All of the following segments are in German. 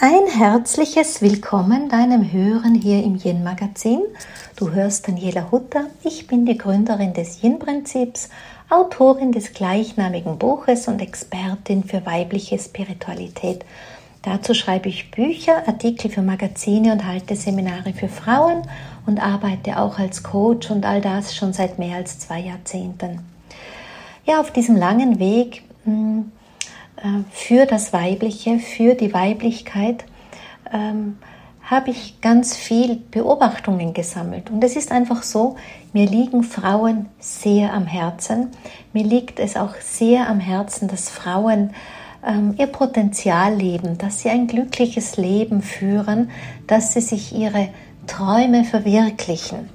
Ein herzliches Willkommen deinem Hören hier im Yin Magazin. Du hörst Daniela Hutter. Ich bin die Gründerin des Yin Prinzips, Autorin des gleichnamigen Buches und Expertin für weibliche Spiritualität. Dazu schreibe ich Bücher, Artikel für Magazine und halte Seminare für Frauen und arbeite auch als Coach und all das schon seit mehr als zwei Jahrzehnten. Ja, auf diesem langen Weg hm, äh, für das Weibliche, für die Weiblichkeit, ähm, habe ich ganz viel Beobachtungen gesammelt. Und es ist einfach so, mir liegen Frauen sehr am Herzen. Mir liegt es auch sehr am Herzen, dass Frauen ähm, ihr Potenzial leben, dass sie ein glückliches Leben führen, dass sie sich ihre Träume verwirklichen,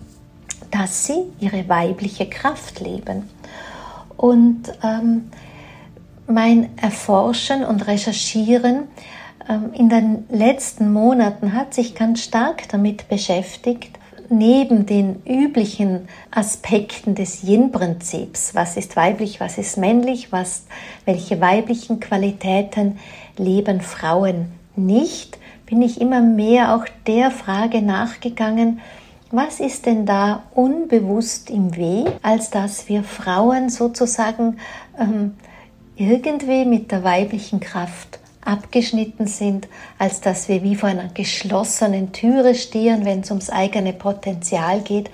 dass sie ihre weibliche Kraft leben. Und ähm, mein Erforschen und Recherchieren ähm, in den letzten Monaten hat sich ganz stark damit beschäftigt, neben den üblichen Aspekten des Yin-Prinzips, was ist weiblich, was ist männlich, was, welche weiblichen Qualitäten leben Frauen nicht, bin ich immer mehr auch der Frage nachgegangen, was ist denn da unbewusst im Weg, als dass wir Frauen sozusagen ähm, irgendwie mit der weiblichen Kraft abgeschnitten sind, als dass wir wie vor einer geschlossenen Türe stehen, wenn es ums eigene Potenzial geht,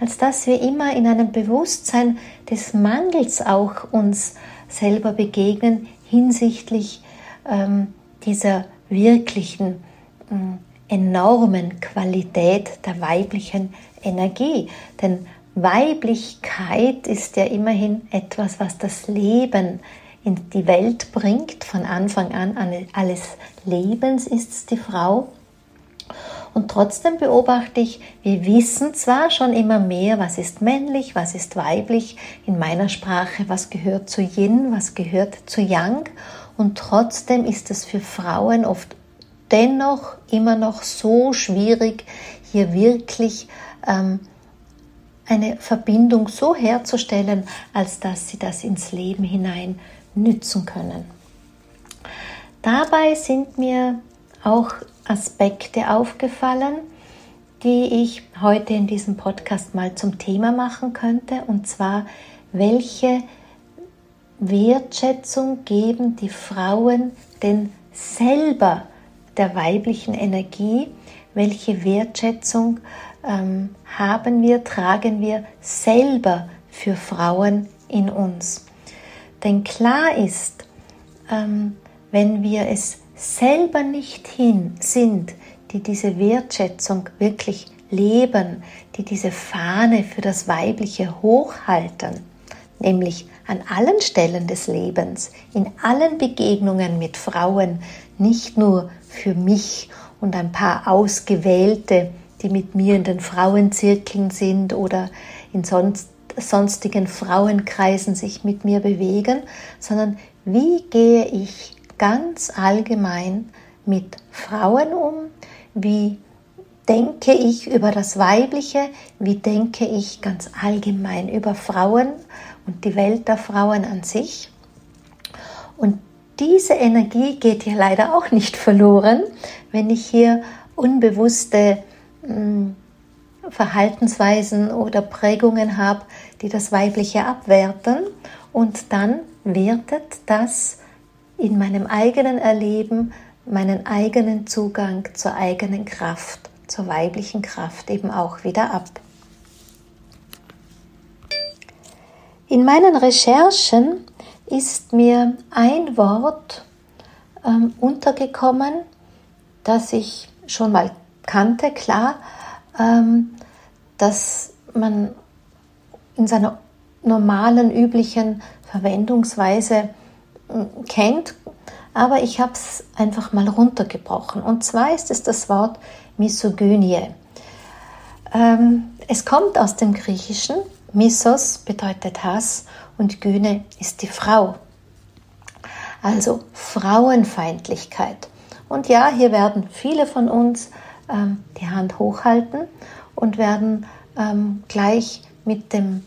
als dass wir immer in einem Bewusstsein des Mangels auch uns selber begegnen hinsichtlich ähm, dieser wirklichen äh, enormen Qualität der weiblichen Energie. Denn Weiblichkeit ist ja immerhin etwas, was das Leben in die Welt bringt. Von Anfang an alles Lebens ist es die Frau. Und trotzdem beobachte ich, wir wissen zwar schon immer mehr, was ist männlich, was ist weiblich in meiner Sprache, was gehört zu Yin, was gehört zu Yang. Und trotzdem ist es für Frauen oft dennoch immer noch so schwierig, hier wirklich ähm, eine Verbindung so herzustellen, als dass sie das ins Leben hinein nützen können. Dabei sind mir auch Aspekte aufgefallen, die ich heute in diesem Podcast mal zum Thema machen könnte, und zwar, welche Wertschätzung geben die Frauen denn selber der weiblichen Energie, welche Wertschätzung ähm, haben wir, tragen wir selber für Frauen in uns. Denn klar ist, ähm, wenn wir es selber nicht hin sind, die diese Wertschätzung wirklich leben, die diese Fahne für das Weibliche hochhalten, nämlich an allen Stellen des Lebens, in allen Begegnungen mit Frauen, nicht nur für mich und ein paar Ausgewählte, die mit mir in den Frauenzirkeln sind oder in sonst sonstigen Frauenkreisen sich mit mir bewegen, sondern wie gehe ich ganz allgemein mit Frauen um, wie denke ich über das Weibliche, wie denke ich ganz allgemein über Frauen und die Welt der Frauen an sich. Und diese Energie geht ja leider auch nicht verloren, wenn ich hier unbewusste hm, Verhaltensweisen oder Prägungen habe, die das Weibliche abwerten und dann wertet das in meinem eigenen Erleben meinen eigenen Zugang zur eigenen Kraft, zur weiblichen Kraft eben auch wieder ab. In meinen Recherchen ist mir ein Wort ähm, untergekommen, das ich schon mal kannte, klar, dass man in seiner normalen, üblichen Verwendungsweise hm, kennt, aber ich habe es einfach mal runtergebrochen. Und zwar ist es das Wort Misogynie. Ähm, es kommt aus dem Griechischen. Misos bedeutet Hass und Gyne ist die Frau. Also Frauenfeindlichkeit. Und ja, hier werden viele von uns ähm, die Hand hochhalten und werden ähm, gleich mit dem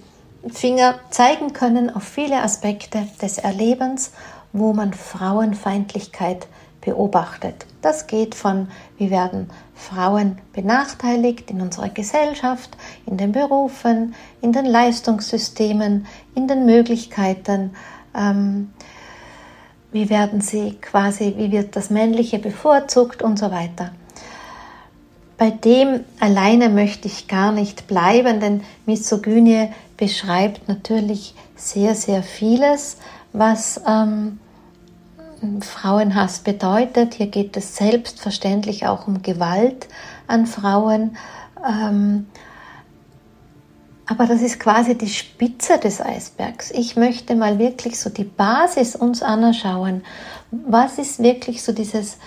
Finger zeigen können auf viele Aspekte des Erlebens, wo man Frauenfeindlichkeit beobachtet. Das geht von, wie werden Frauen benachteiligt in unserer Gesellschaft, in den Berufen, in den Leistungssystemen, in den Möglichkeiten, ähm, wie werden sie quasi, wie wird das Männliche bevorzugt und so weiter. Bei dem alleine möchte ich gar nicht bleiben, denn Misogynie beschreibt natürlich sehr, sehr vieles, was ähm, Frauenhass bedeutet. Hier geht es selbstverständlich auch um Gewalt an Frauen. Ähm, aber das ist quasi die Spitze des Eisbergs. Ich möchte mal wirklich so die Basis uns anschauen. Was ist wirklich so dieses,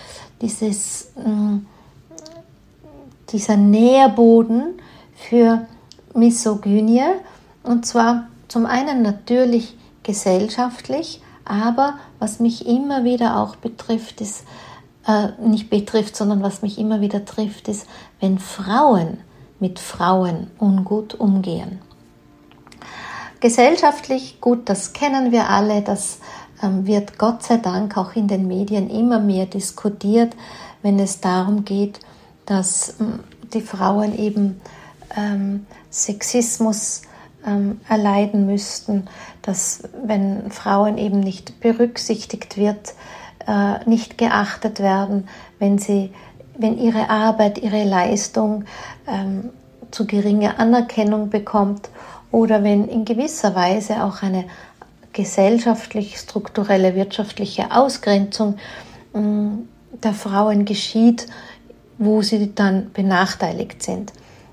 dieses, mm, dieser Nährboden für Misogynie? Und zwar zum einen natürlich gesellschaftlich, aber was mich immer wieder auch betrifft, ist, äh, nicht betrifft, sondern was mich immer wieder trifft, ist, wenn Frauen mit Frauen ungut umgehen. Gesellschaftlich gut, das kennen wir alle, das ähm, wird Gott sei Dank auch in den Medien immer mehr diskutiert, wenn es darum geht, dass ähm, die Frauen eben ähm, Sexismus ähm, erleiden müssten, dass wenn Frauen eben nicht berücksichtigt wird, äh, nicht geachtet werden, wenn sie wenn ihre Arbeit, ihre Leistung ähm, zu geringe Anerkennung bekommt oder wenn in gewisser Weise auch eine gesellschaftlich strukturelle wirtschaftliche Ausgrenzung äh, der Frauen geschieht, wo sie dann benachteiligt sind.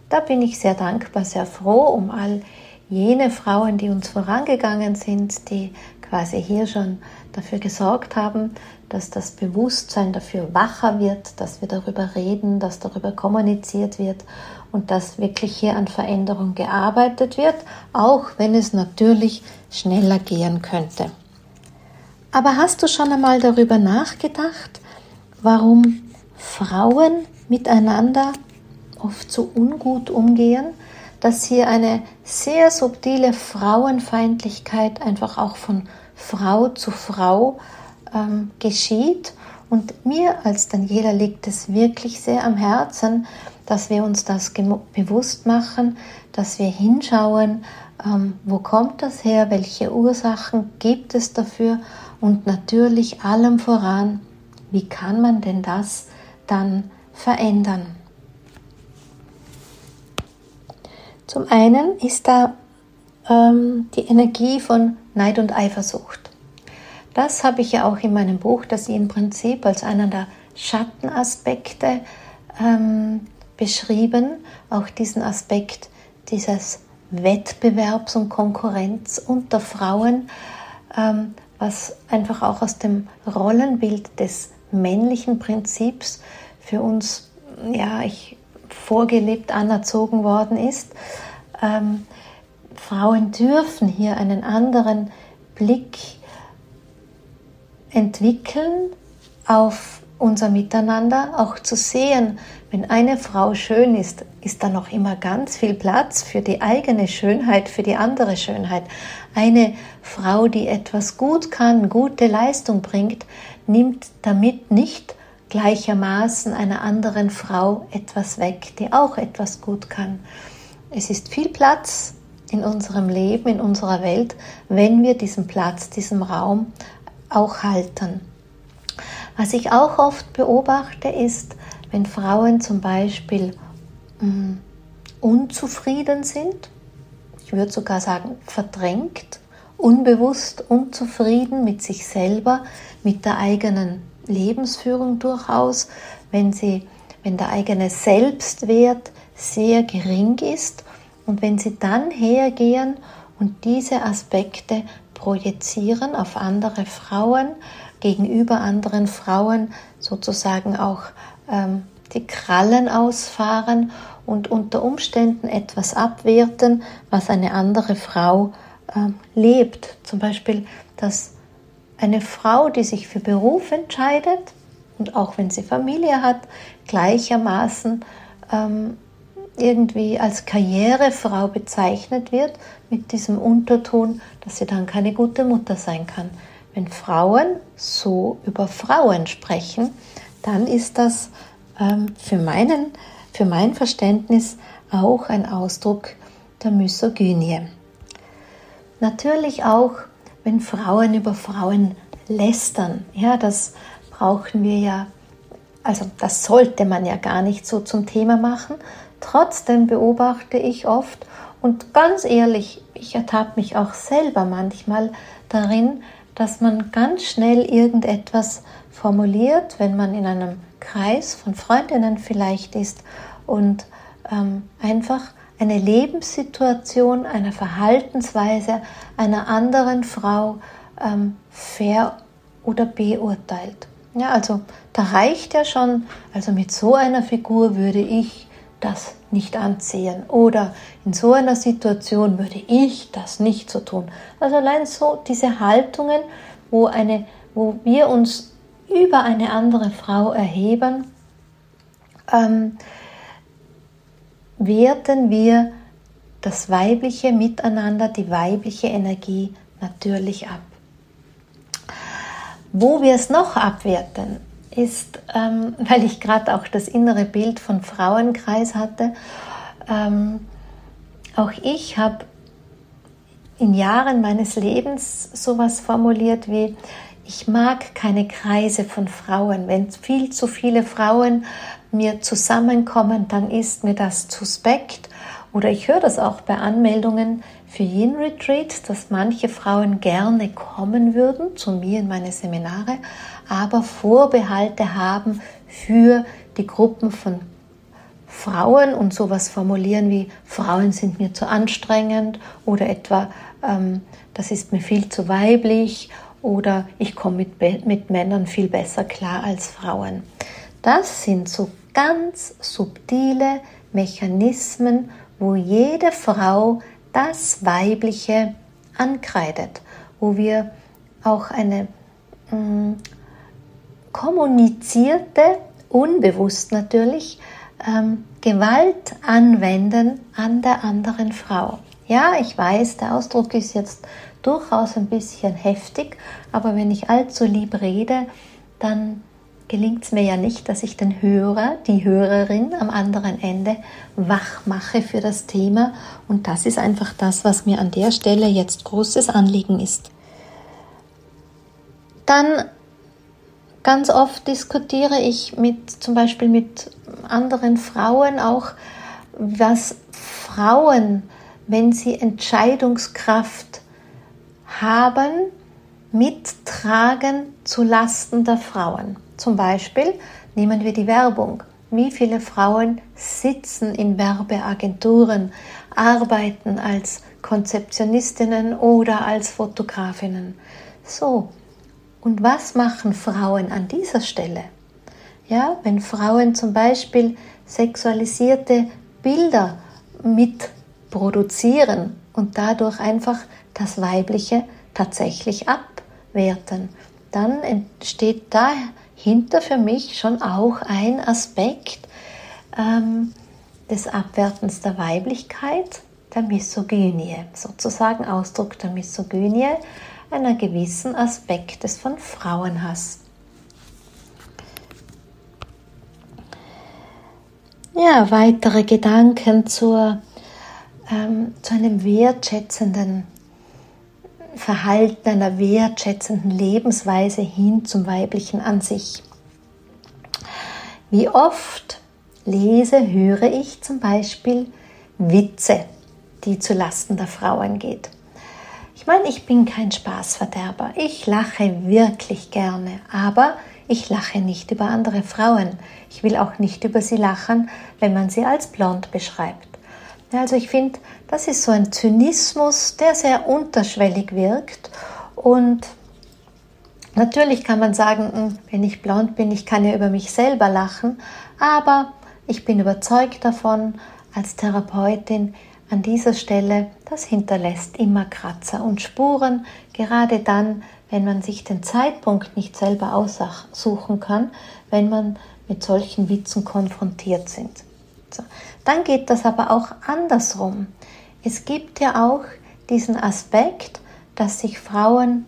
Da bin ich sehr dankbar, sehr froh um all jene Frauen, die uns vorangegangen sind, die quasi hier schon dafür gesorgt haben, dass das Bewusstsein dafür wacher wird, dass wir darüber reden, dass darüber kommuniziert wird und dass wirklich hier an Veränderung gearbeitet wird, auch wenn es natürlich schneller gehen könnte. Aber hast du schon einmal darüber nachgedacht, warum Frauen miteinander oft so ungut umgehen? dass hier eine sehr subtile Frauenfeindlichkeit einfach auch von Frau zu Frau ähm, geschieht. Und mir als Daniela liegt es wirklich sehr am Herzen, dass wir uns das bewusst machen, dass wir hinschauen, ähm, wo kommt das her, welche Ursachen gibt es dafür und natürlich allem voran, wie kann man denn das dann verändern. Zum einen ist da ähm, die Energie von Neid und Eifersucht. Das habe ich ja auch in meinem Buch, das im Prinzip als einer der Schattenaspekte ähm, beschrieben. Auch diesen Aspekt dieses Wettbewerbs und Konkurrenz unter Frauen, ähm, was einfach auch aus dem Rollenbild des männlichen Prinzips für uns, ja, ich vorgelebt anerzogen worden ist. Ähm, Frauen dürfen hier einen anderen Blick entwickeln auf unser Miteinander, auch zu sehen, wenn eine Frau schön ist, ist da noch immer ganz viel Platz für die eigene Schönheit, für die andere Schönheit. Eine Frau, die etwas gut kann, gute Leistung bringt, nimmt damit nicht gleichermaßen einer anderen Frau etwas weg, die auch etwas gut kann. Es ist viel Platz in unserem Leben, in unserer Welt, wenn wir diesen Platz, diesen Raum auch halten. Was ich auch oft beobachte, ist, wenn Frauen zum Beispiel mh, mm, unzufrieden sind, ich würde sogar sagen verdrängt, unbewusst unzufrieden mit sich selber, mit der eigenen Lebensführung durchaus, wenn, sie, wenn der eigene Selbstwert sehr gering ist und wenn sie dann hergehen und diese Aspekte projizieren auf andere Frauen, gegenüber anderen Frauen sozusagen auch ähm, die Krallen ausfahren und unter Umständen etwas abwerten, was eine andere Frau äh, lebt. Zum Beispiel, dass eine Frau, die sich für Beruf entscheidet und auch wenn sie Familie hat, gleichermaßen ähm, irgendwie als Karrierefrau bezeichnet wird, mit diesem Unterton, dass sie dann keine gute Mutter sein kann. wenn Frauen so über Frauen sprechen, dann ist das ähm, für, meinen, für mein Verständnis auch ein Ausdruck der Misogynie. Natürlich auch, wenn Frauen über Frauen lästern. Ja, das brauchen wir ja, also das sollte man ja gar nicht so zum Thema machen. Trotzdem beobachte ich oft und ganz ehrlich, ich ertappe mich auch selber manchmal darin, dass man ganz schnell irgendetwas formuliert, wenn man in einem Kreis von Freundinnen vielleicht ist und ähm, einfach eine Lebenssituation, eine Verhaltensweise einer anderen Frau ähm, ver- oder beurteilt. Ja, also da reicht ja schon, also mit so einer Figur würde ich das nicht anziehen oder in so einer Situation würde ich das nicht so tun. Also allein so diese Haltungen, wo, eine, wo wir uns über eine andere Frau erheben, ähm, werten wir das weibliche Miteinander, die weibliche Energie natürlich ab. Wo wir es noch abwerten, ist, ähm, weil ich gerade auch das innere Bild von Frauenkreis hatte, ähm, auch ich habe in Jahren meines Lebens sowas formuliert wie, ich mag keine Kreise von Frauen. Wenn viel zu viele Frauen mir zusammenkommen, dann ist mir das suspekt. Oder ich höre das auch bei Anmeldungen für Yin Retreat, dass manche Frauen gerne kommen würden zu mir in meine Seminare, aber Vorbehalte haben für die Gruppen von Frauen und sowas formulieren wie Frauen sind mir zu anstrengend oder etwa ähm, das ist mir viel zu weiblich oder ich komme mit, mit Männern viel besser klar als Frauen. Das sind so ganz subtile Mechanismen, wo jede Frau das Weibliche ankreidet, wo wir auch eine mh, mm, kommunizierte, unbewusst natürlich, ähm, Gewalt anwenden an der anderen Frau. Ja, ich weiß, der Ausdruck ist jetzt durchaus ein bisschen heftig, aber wenn ich allzu lieb rede, dann gelingt es mir ja nicht, dass ich den Hörer, die Hörerin am anderen Ende wach mache für das Thema. Und das ist einfach das, was mir an der Stelle jetzt großes Anliegen ist. Dann ganz oft diskutiere ich mit zum Beispiel mit anderen Frauen auch, was Frauen, wenn sie Entscheidungskraft haben, mittragen zu Lasten der Frauen. Zum Beispiel nehmen wir die Werbung. Wie viele Frauen sitzen in Werbeagenturen, arbeiten als Konzeptionistinnen oder als Fotografinnen? So, und was machen Frauen an dieser Stelle? Ja, wenn Frauen zum Beispiel sexualisierte Bilder mitproduzieren und dadurch einfach das Weibliche tatsächlich abwerten, dann entsteht dahinter für mich schon auch ein Aspekt ähm, des Abwertens der Weiblichkeit, der Misogynie, sozusagen Ausdruck der Misogynie, einer gewissen Aspektes von Frauenhass. Ja, weitere Gedanken zur, ähm, zu einem wertschätzenden Verhalten, einer wertschätzenden Lebensweise hin zum Weiblichen an sich. Wie oft lese, höre ich zum Beispiel Witze, die zu Lasten der Frauen geht. Ich meine, ich bin kein Spaßverderber. Ich lache wirklich gerne, aber ich lache nicht über andere Frauen. Ich will auch nicht über sie lachen, wenn man sie als blond beschreibt. Also ich finde, das ist so ein Zynismus, der sehr unterschwellig wirkt. Und natürlich kann man sagen, hm, wenn ich blond bin, ich kann ja über mich selber lachen, aber ich bin überzeugt davon, als Therapeutin an dieser Stelle, das hinterlässt immer Kratzer und Spuren, gerade dann, wenn man sich den Zeitpunkt nicht selber aussuchen kann, wenn man mit solchen Witzen konfrontiert sind. So. Dann geht das aber auch andersrum. Es gibt ja auch diesen Aspekt, dass sich Frauen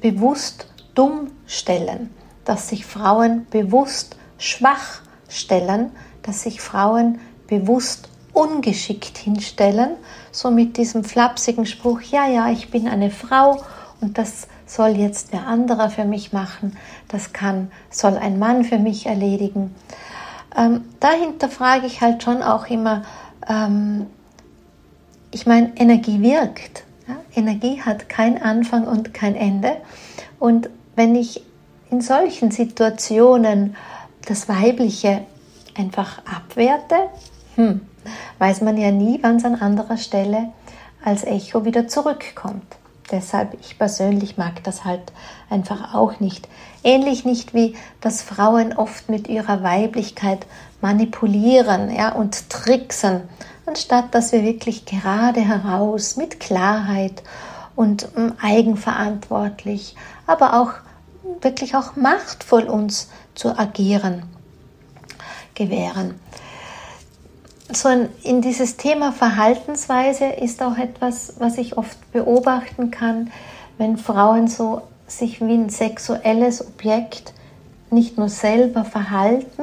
bewusst dumm stellen, dass sich Frauen bewusst schwach stellen, dass sich Frauen bewusst ungeschickt hinstellen, so mit diesem flapsigen Spruch, ja, ja, ich bin eine Frau und das soll jetzt wer anderer für mich machen, das kann, soll ein Mann für mich erledigen. Ähm, dahinter frage ich halt schon auch immer, ähm, ich meine, Energie wirkt. Ja? Energie hat kein Anfang und kein Ende. Und wenn ich in solchen Situationen das Weibliche einfach abwerte, hm, weiß man ja nie, wann es an anderer Stelle als Echo wieder zurückkommt. Deshalb, ich persönlich mag das halt einfach auch nicht. Ähnlich nicht wie, dass Frauen oft mit ihrer Weiblichkeit manipulieren ja, und tricksen, anstatt dass wir wirklich gerade heraus mit Klarheit und ähm, eigenverantwortlich, aber auch wirklich auch machtvoll uns zu agieren gewähren. So in dieses Thema Verhaltensweise ist auch etwas, was ich oft beobachten kann, wenn Frauen so sich wie ein sexuelles Objekt nicht nur selber verhalten,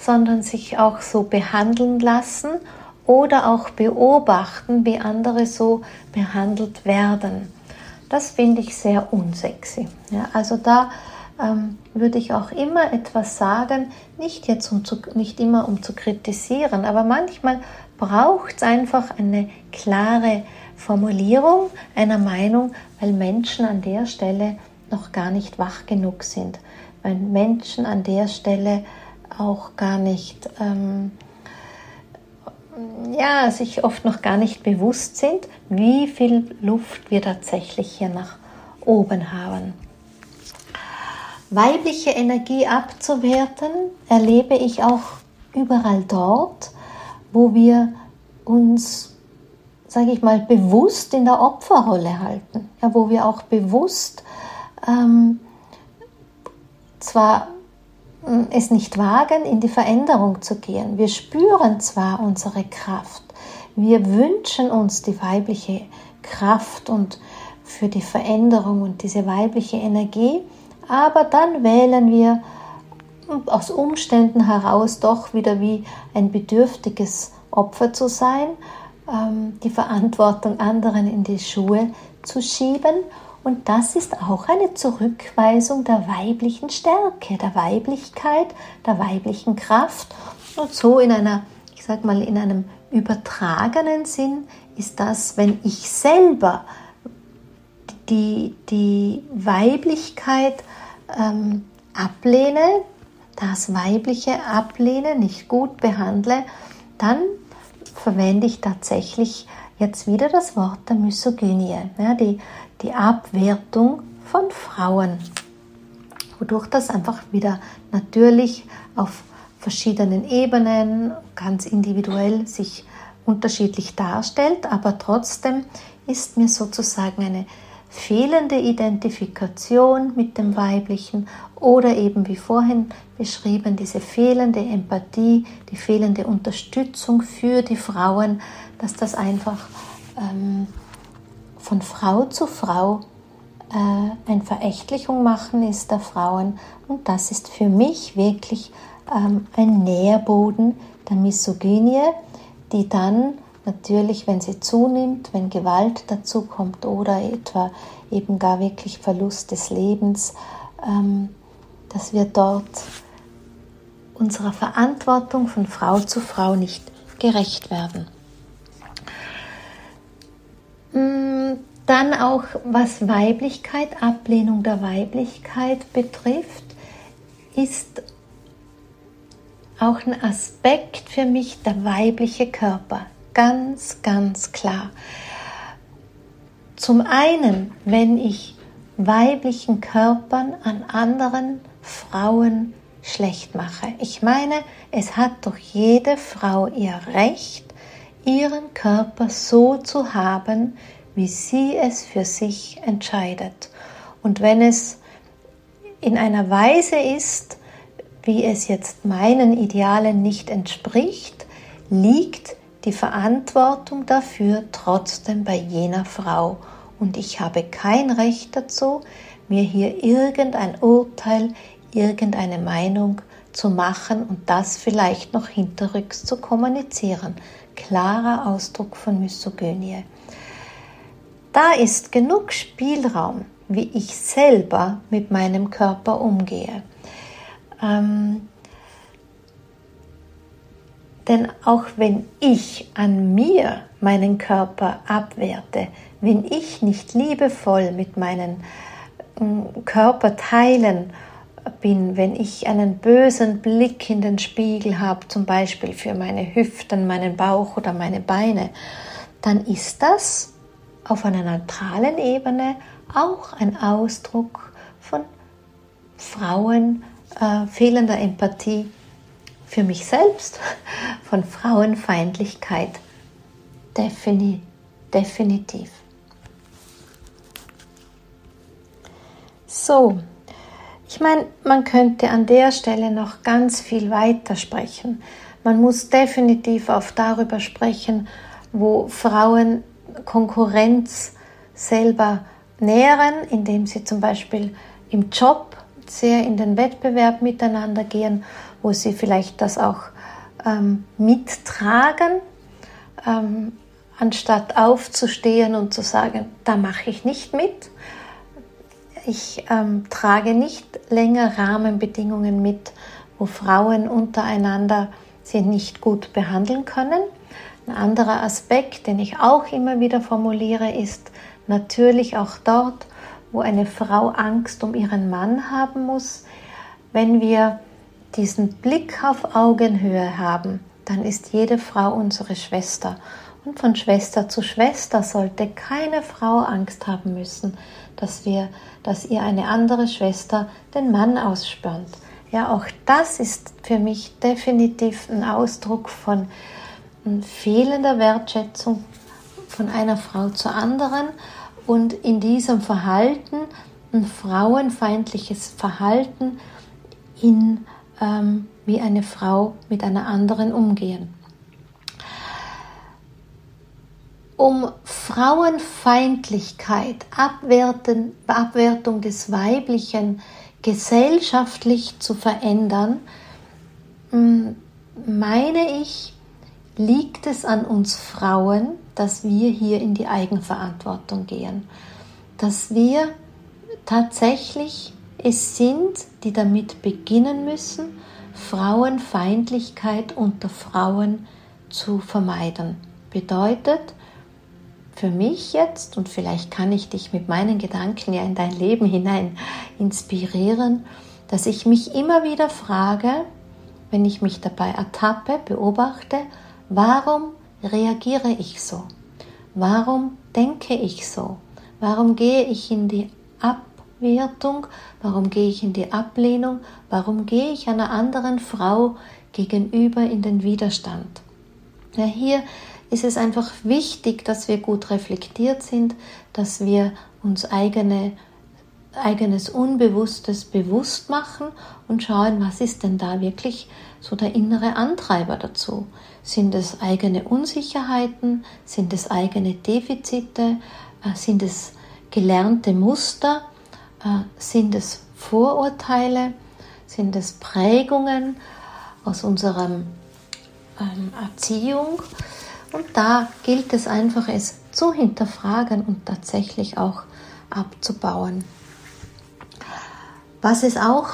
sondern sich auch so behandeln lassen oder auch beobachten, wie andere so behandelt werden. Das finde ich sehr unsexy. Ja, also da ähm, würde ich auch immer etwas sagen, nicht jetzt um zu, nicht immer um zu kritisieren, aber manchmal braucht es einfach eine klare Formulierung einer Meinung, weil Menschen an der Stelle noch gar nicht wach genug sind, weil Menschen an der Stelle auch gar nicht ähm, ja, sich oft noch gar nicht bewusst sind, wie viel Luft wir tatsächlich hier nach oben haben. Weibliche Energie abzuwerten erlebe ich auch überall dort, wo wir uns, sage ich mal, bewusst in der Opferrolle halten, ja, wo wir auch bewusst ähm, zwar hm, es nicht wagen, in die Veränderung zu gehen. Wir spüren zwar unsere Kraft, wir wünschen uns die weibliche Kraft und für die Veränderung und diese weibliche Energie, aber dann wählen wir aus Umständen heraus doch wieder wie ein bedürftiges Opfer zu sein, ähm, die Verantwortung anderen in die Schuhe zu schieben. Und das ist auch eine Zurückweisung der weiblichen Stärke, der Weiblichkeit, der weiblichen Kraft. Und so in einer, ich sag mal, in einem übertragenen Sinn ist das, wenn ich selber die, die Weiblichkeit ähm, ablehne, das Weibliche ablehne, nicht gut behandle, dann verwende ich tatsächlich jetzt wieder das Wort der Misogynie, ja, die, die Abwertung von Frauen, wodurch das einfach wieder natürlich auf verschiedenen Ebenen ganz individuell sich unterschiedlich darstellt, aber trotzdem ist mir sozusagen eine fehlende Identifikation mit dem Weiblichen oder eben wie vorhin beschrieben, diese fehlende Empathie, die fehlende Unterstützung für die Frauen, dass das einfach ähm, von Frau zu Frau äh, ein Verächtlichung machen ist der Frauen. Und das ist für mich wirklich ähm, ein Nährboden der Misogynie, die dann Natürlich, wenn sie zunimmt, wenn Gewalt dazu kommt oder etwa eben gar wirklich Verlust des Lebens, ähm, dass wir dort unserer Verantwortung von Frau zu Frau nicht gerecht werden. Mm, dann auch was Weiblichkeit, Ablehnung der Weiblichkeit betrifft, ist auch ein Aspekt für mich der weibliche Körper ganz, ganz klar. Zum einen, wenn ich weiblichen Körpern an anderen Frauen schlecht mache. Ich meine, es hat doch jede Frau ihr Recht, ihren Körper so zu haben, wie sie es für sich entscheidet. Und wenn es in einer Weise ist, wie es jetzt meinen Idealen nicht entspricht, liegt die Verantwortung dafür trotzdem bei jener Frau und ich habe kein Recht dazu, mir hier irgendein Urteil, irgendeine Meinung zu machen und das vielleicht noch hinterrücks zu kommunizieren. Klarer Ausdruck von Misogynie. Da ist genug Spielraum, wie ich selber mit meinem Körper umgehe. Ähm, denn auch wenn ich an mir meinen Körper abwerte, wenn ich nicht liebevoll mit meinen mm, Körperteilen bin, wenn ich einen bösen Blick in den Spiegel habe, zum Beispiel für meine Hüften, meinen Bauch oder meine Beine, dann ist das auf einer neutralen Ebene auch ein Ausdruck von Frauen äh, fehlender Empathie für mich selbst, von Frauenfeindlichkeit. Defini definitiv. So, ich meine, man könnte an der Stelle noch ganz viel weiter sprechen. Man muss definitiv auch darüber sprechen, wo Frauen Konkurrenz selber nähren, indem sie zum Beispiel im Job sehr in den Wettbewerb miteinander gehen wo sie vielleicht das auch ähm, mittragen, ähm, anstatt aufzustehen und zu sagen, da mache ich nicht mit. Ich ähm, trage nicht länger Rahmenbedingungen mit, wo Frauen untereinander sie nicht gut behandeln können. Ein anderer Aspekt, den ich auch immer wieder formuliere, ist natürlich auch dort, wo eine Frau Angst um ihren Mann haben muss, wenn wir diesen Blick auf Augenhöhe haben, dann ist jede Frau unsere Schwester. Und von Schwester zu Schwester sollte keine Frau Angst haben müssen, dass wir, dass ihr eine andere Schwester den Mann ausspürt. Ja, auch das ist für mich definitiv ein Ausdruck von fehlender Wertschätzung von einer Frau zur anderen und in diesem Verhalten ein frauenfeindliches Verhalten in ähm, wie eine Frau mit einer anderen umgehen. Um Frauenfeindlichkeit, Abwerten, Abwertung des Weiblichen gesellschaftlich zu verändern, meine ich, liegt es an uns Frauen, dass wir hier in die Eigenverantwortung gehen, dass wir tatsächlich es sind, die damit beginnen müssen, Frauenfeindlichkeit unter Frauen zu vermeiden. Bedeutet, für mich jetzt, und vielleicht kann ich dich mit meinen Gedanken ja in dein Leben hinein inspirieren, dass ich mich immer wieder frage, wenn ich mich dabei ertappe, beobachte, warum reagiere ich so? Warum denke ich so? Warum gehe ich in die Ab Abwertung? Warum gehe ich in die Ablehnung? Warum gehe ich einer anderen Frau gegenüber in den Widerstand? Ja, hier ist es einfach wichtig, dass wir gut reflektiert sind, dass wir uns eigene, eigenes Unbewusstes bewusst machen und schauen, was ist denn da wirklich so der innere Antreiber dazu? Sind es eigene Unsicherheiten? Sind es eigene Defizite? Äh, sind es gelernte Muster? Äh, sind es Vorurteile, sind es Prägungen aus unserer ähm, Erziehung. Und da gilt es einfach, es zu hinterfragen und tatsächlich auch abzubauen. Was es auch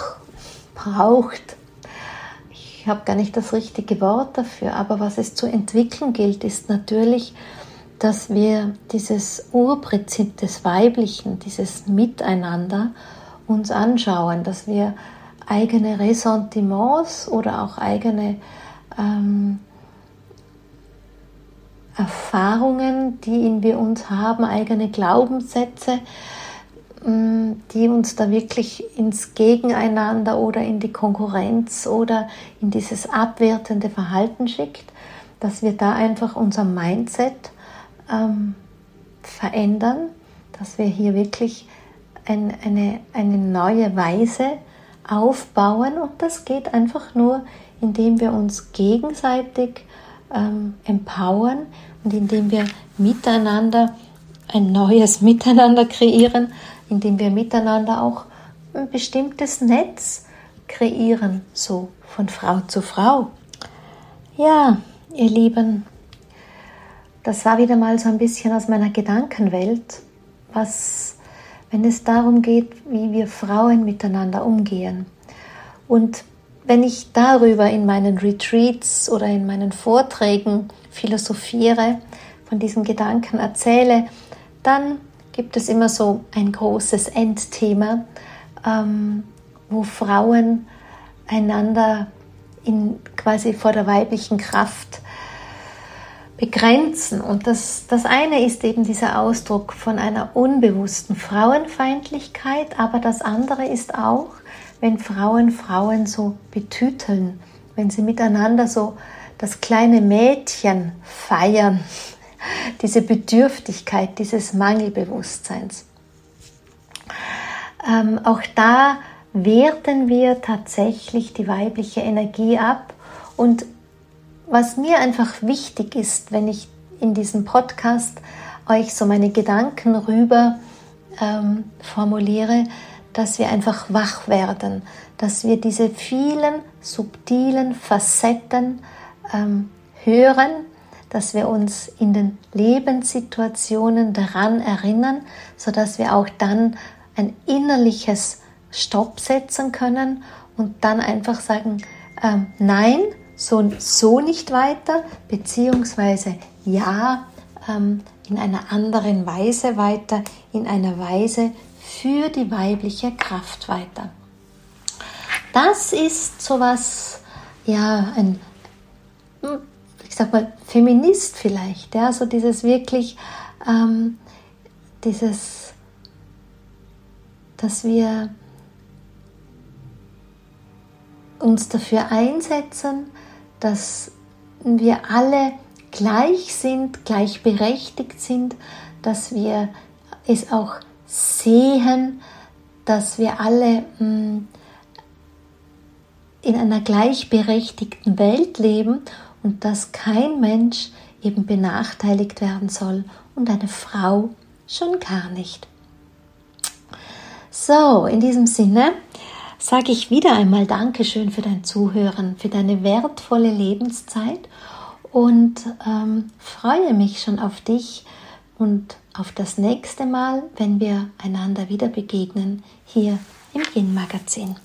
braucht, ich habe gar nicht das richtige Wort dafür, aber was es zu entwickeln gilt, ist natürlich dass wir dieses Urprinzip des Weiblichen, dieses Miteinander uns anschauen, dass wir eigene Ressentiments oder auch eigene ähm, Erfahrungen, die in wir uns haben, eigene Glaubenssätze, die uns da wirklich ins Gegeneinander oder in die Konkurrenz oder in dieses abwertende Verhalten schickt, dass wir da einfach unser Mindset ähm, verändern, dass wir hier wirklich ein, eine, eine neue Weise aufbauen. Und das geht einfach nur, indem wir uns gegenseitig ähm, empowern und indem wir miteinander ein neues Miteinander kreieren, indem wir miteinander auch ein bestimmtes Netz kreieren, so von Frau zu Frau. Ja, ihr Lieben, das war wieder mal so ein bisschen aus meiner Gedankenwelt, was, wenn es darum geht, wie wir Frauen miteinander umgehen. Und wenn ich darüber in meinen Retreats oder in meinen Vorträgen philosophiere, von diesen Gedanken erzähle, dann gibt es immer so ein großes Endthema, ähm, wo Frauen einander in, quasi vor der weiblichen Kraft begrenzen. Und das, das eine ist eben dieser Ausdruck von einer unbewussten Frauenfeindlichkeit, aber das andere ist auch, wenn Frauen Frauen so betüteln, wenn sie miteinander so das kleine Mädchen feiern, diese Bedürftigkeit, dieses Mangelbewusstseins. Ähm, auch da werten wir tatsächlich die weibliche Energie ab und was mir einfach wichtig ist, wenn ich in diesem Podcast euch so meine Gedanken rüber ähm, formuliere, dass wir einfach wach werden, dass wir diese vielen subtilen Facetten ähm, hören, dass wir uns in den Lebenssituationen daran erinnern, sodass wir auch dann ein innerliches Stopp setzen können und dann einfach sagen, ähm, nein, so, so nicht weiter, beziehungsweise ja, ähm, in einer anderen Weise weiter, in einer Weise für die weibliche Kraft weiter. Das ist sowas, ja, ein, sag mal, Feminist vielleicht, ja, so dieses wirklich, ähm, dieses, dass wir uns dafür einsetzen, dass wir alle gleich sind, gleichberechtigt sind, dass wir es auch sehen, dass wir alle mm, in einer gleichberechtigten Welt leben und dass kein Mensch eben benachteiligt werden soll und eine Frau schon gar nicht. So, in diesem Sinne sage ich wieder einmal Dankeschön für dein Zuhören, für deine wertvolle Lebenszeit und ähm, freue mich schon auf dich und auf das nächste Mal, wenn wir einander wieder begegnen hier im Yin Magazin.